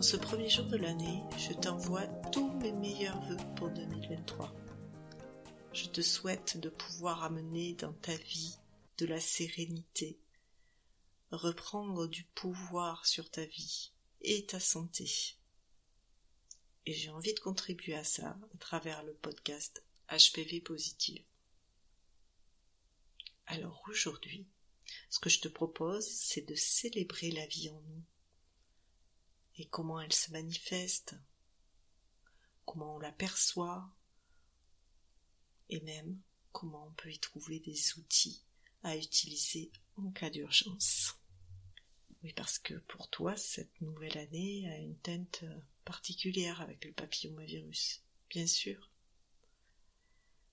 En ce premier jour de l'année, je t'envoie tous mes meilleurs voeux pour 2023. Je te souhaite de pouvoir amener dans ta vie de la sérénité, reprendre du pouvoir sur ta vie et ta santé. Et j'ai envie de contribuer à ça à travers le podcast HPV Positive. Alors aujourd'hui, ce que je te propose, c'est de célébrer la vie en nous et comment elle se manifeste, comment on l'aperçoit, et même comment on peut y trouver des outils à utiliser en cas d'urgence. Oui, parce que pour toi, cette nouvelle année a une teinte particulière avec le papillomavirus, bien sûr.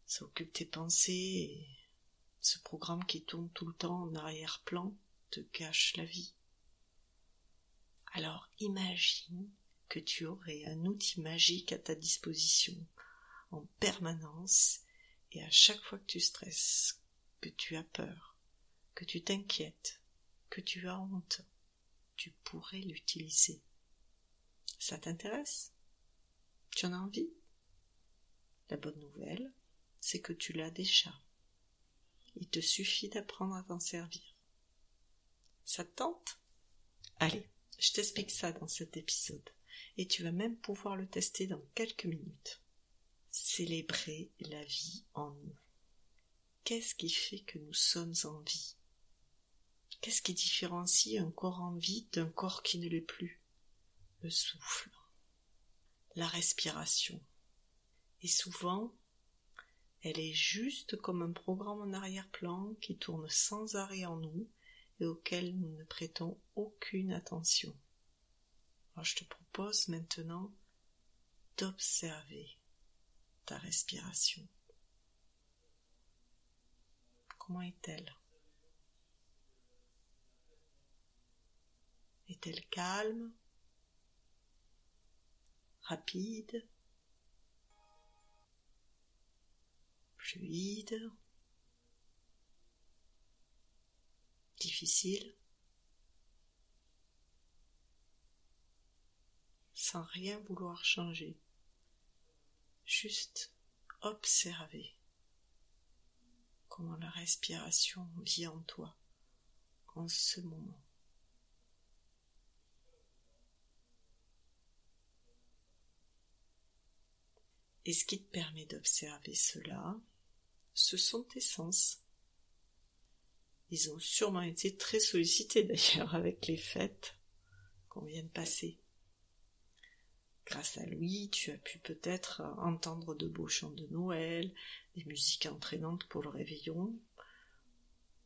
Ça occupe tes pensées et ce programme qui tourne tout le temps en arrière-plan te cache la vie. Alors imagine que tu aurais un outil magique à ta disposition en permanence et à chaque fois que tu stresses, que tu as peur, que tu t'inquiètes, que tu as honte, tu pourrais l'utiliser. Ça t'intéresse? Tu en as envie? La bonne nouvelle, c'est que tu l'as déjà. Il te suffit d'apprendre à t'en servir. Ça te tente? Allez, je t'explique ça dans cet épisode et tu vas même pouvoir le tester dans quelques minutes. Célébrer la vie en nous. Qu'est-ce qui fait que nous sommes en vie? Qu'est-ce qui différencie un corps en vie d'un corps qui ne l'est plus? Le souffle, la respiration. Et souvent, elle est juste comme un programme en arrière-plan qui tourne sans arrêt en nous et auquel nous ne prêtons aucune attention. Je te propose maintenant d'observer ta respiration. Comment est-elle? Est-elle calme? Rapide? Fluide? Sans rien vouloir changer, juste observer comment la respiration vit en toi en ce moment. Et ce qui te permet d'observer cela, ce sont tes sens. Ils ont sûrement été très sollicités d'ailleurs avec les fêtes qu'on vient de passer. Grâce à lui, tu as pu peut-être entendre de beaux chants de Noël, des musiques entraînantes pour le réveillon,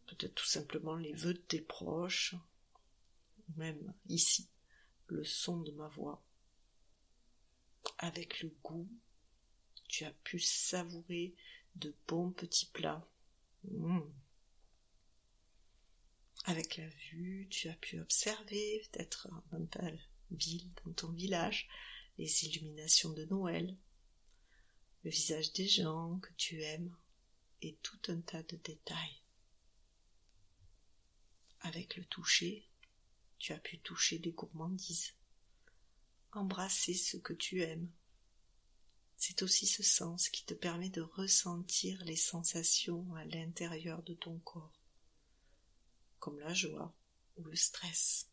peut-être tout simplement les vœux de tes proches, même ici, le son de ma voix. Avec le goût, tu as pu savourer de bons petits plats. Mmh. Avec la vue, tu as pu observer, peut-être dans ta ville, dans ton village, les illuminations de Noël, le visage des gens que tu aimes, et tout un tas de détails. Avec le toucher, tu as pu toucher des gourmandises, embrasser ce que tu aimes. C'est aussi ce sens qui te permet de ressentir les sensations à l'intérieur de ton corps comme la joie ou le stress.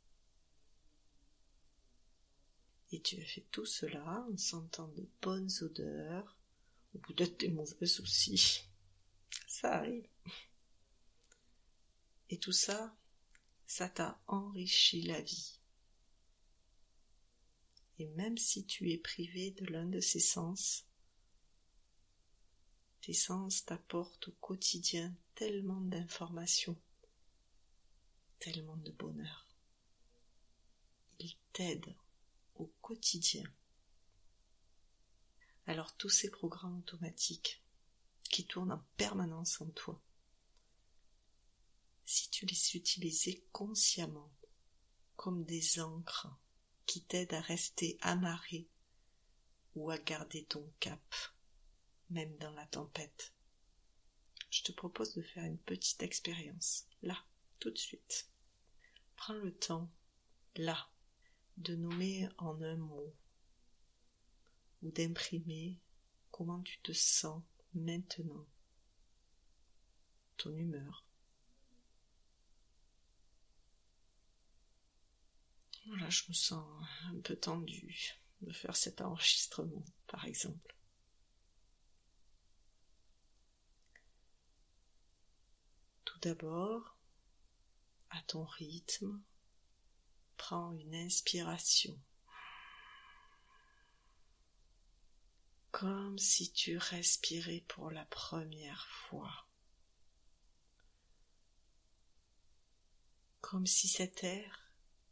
Et tu as fait tout cela en sentant de bonnes odeurs, ou peut-être des mauvaises aussi. Ça arrive. Et tout ça, ça t'a enrichi la vie. Et même si tu es privé de l'un de ces sens, tes sens t'apportent au quotidien tellement d'informations tellement de bonheur. Il t'aide quotidien. Alors tous ces programmes automatiques qui tournent en permanence en toi, si tu les utilisais consciemment comme des encres qui t'aident à rester amarré ou à garder ton cap, même dans la tempête. Je te propose de faire une petite expérience, là, tout de suite. Prends le temps, là, de nommer en un mot ou d'imprimer comment tu te sens maintenant, ton humeur. Voilà, je me sens un peu tendue de faire cet enregistrement, par exemple. Tout d'abord, à ton rythme, prends une inspiration. Comme si tu respirais pour la première fois. Comme si cet air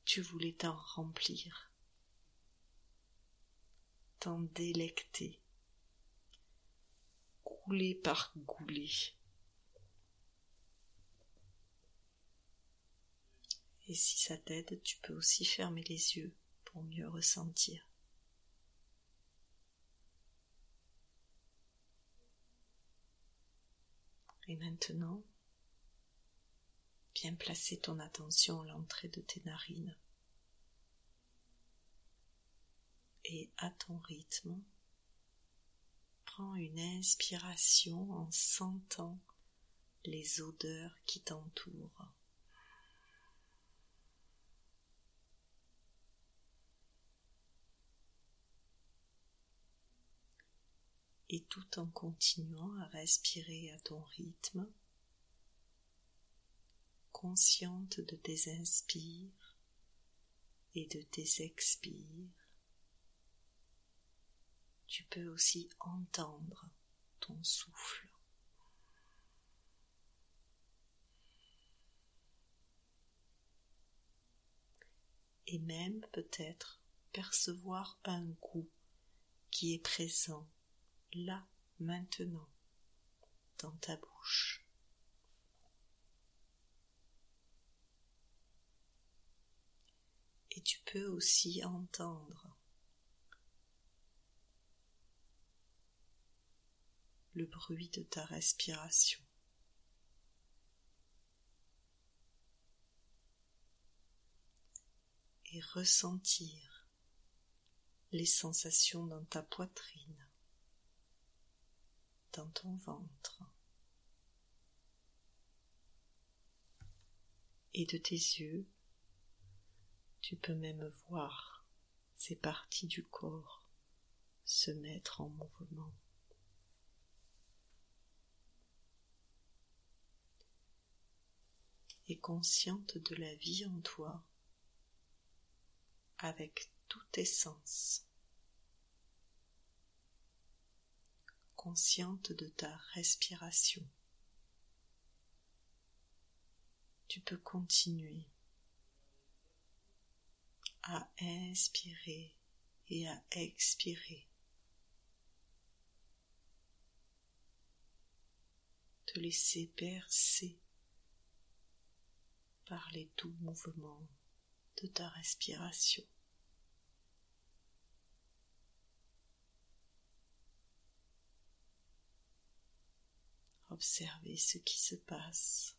tu voulais t'en remplir, t'en délecter, couler par gouler. Et si ça t'aide, tu peux aussi fermer les yeux pour mieux ressentir. Et maintenant, Viens placer ton attention à l'entrée de tes narines. Et à ton rythme, prends une inspiration en sentant les odeurs qui t'entourent. Et tout en continuant à respirer à ton rythme, consciente de tes inspires et de tes expires, tu peux aussi entendre ton souffle. Et même peut-être percevoir un goût qui est présent là maintenant dans ta bouche. et tu peux aussi entendre le bruit de ta respiration. Et ressentir les sensations dans ta poitrine, ton ventre et de tes yeux tu peux même voir ces parties du corps se mettre en mouvement. Et consciente de la vie en toi avec tous tes sens. Consciente de ta respiration. Tu peux continuer à inspirer et à expirer. Te laisser percer par les doux mouvements de ta respiration. Observez ce qui se passe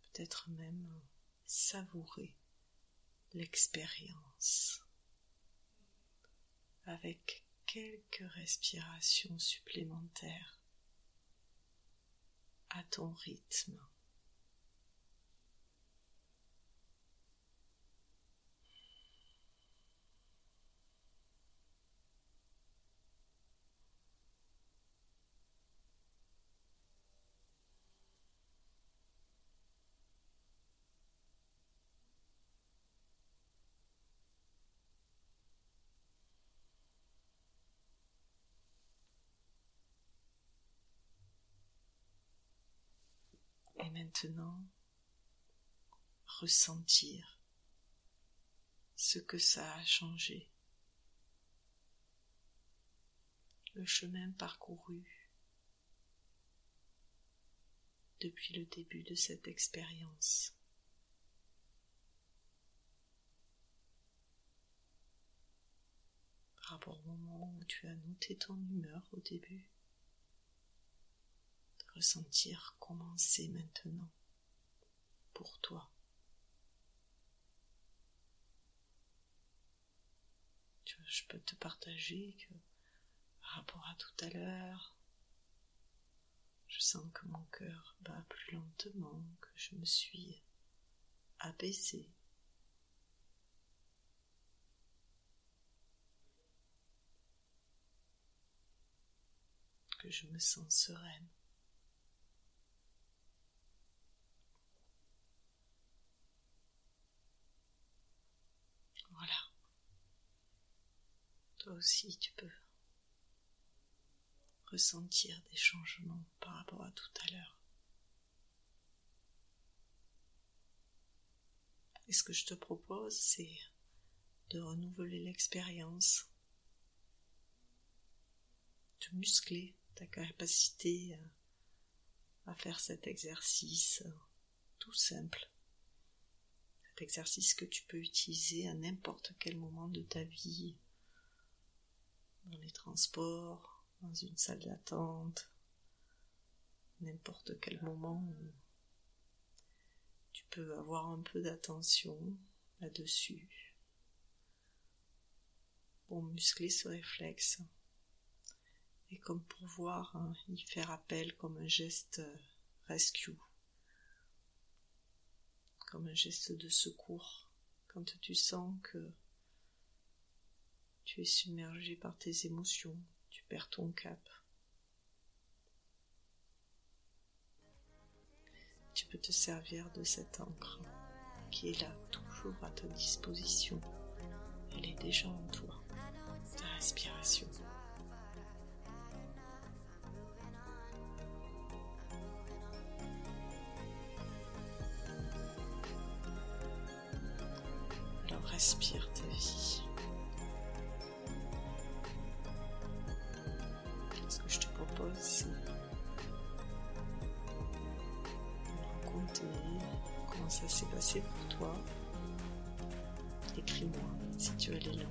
peut-être même savourer l'expérience avec quelques respirations supplémentaires à ton rythme. Et maintenant, ressentir ce que ça a changé, le chemin parcouru depuis le début de cette expérience. Par rapport au moment où tu as noté ton humeur au début, ressentir comment c'est maintenant pour toi. je peux te partager que par rapport à tout à l'heure, je sens que mon cœur bat plus lentement, que je me suis abaissée. Que je me sens sereine. Voilà. Toi aussi, tu peux ressentir des changements par rapport à tout à l'heure. Et ce que je te propose, c'est de renouveler l'expérience, de muscler ta capacité à faire cet exercice tout simple. Cet exercice que tu peux utiliser à n'importe quel moment de ta vie, dans les transports, dans une salle d'attente, n'importe quel moment tu peux avoir un peu d'attention là-dessus. Pour muscler ce réflexe. Et comme pour voir hein, y faire appel comme un geste rescue, comme un geste de secours. Quand tu sens que tu es submergé par tes émotions, ton cap. Tu peux te servir de cette encre qui est là toujours à ta disposition. Elle est déjà en toi, ta respiration. Alors respire ta vie. Raconter comment ça s'est passé pour toi. Écris-moi si tu as l'élan.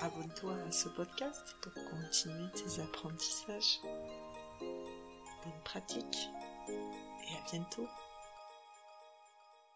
Abonne-toi à ce podcast pour continuer tes apprentissages. Bonne pratique et à bientôt.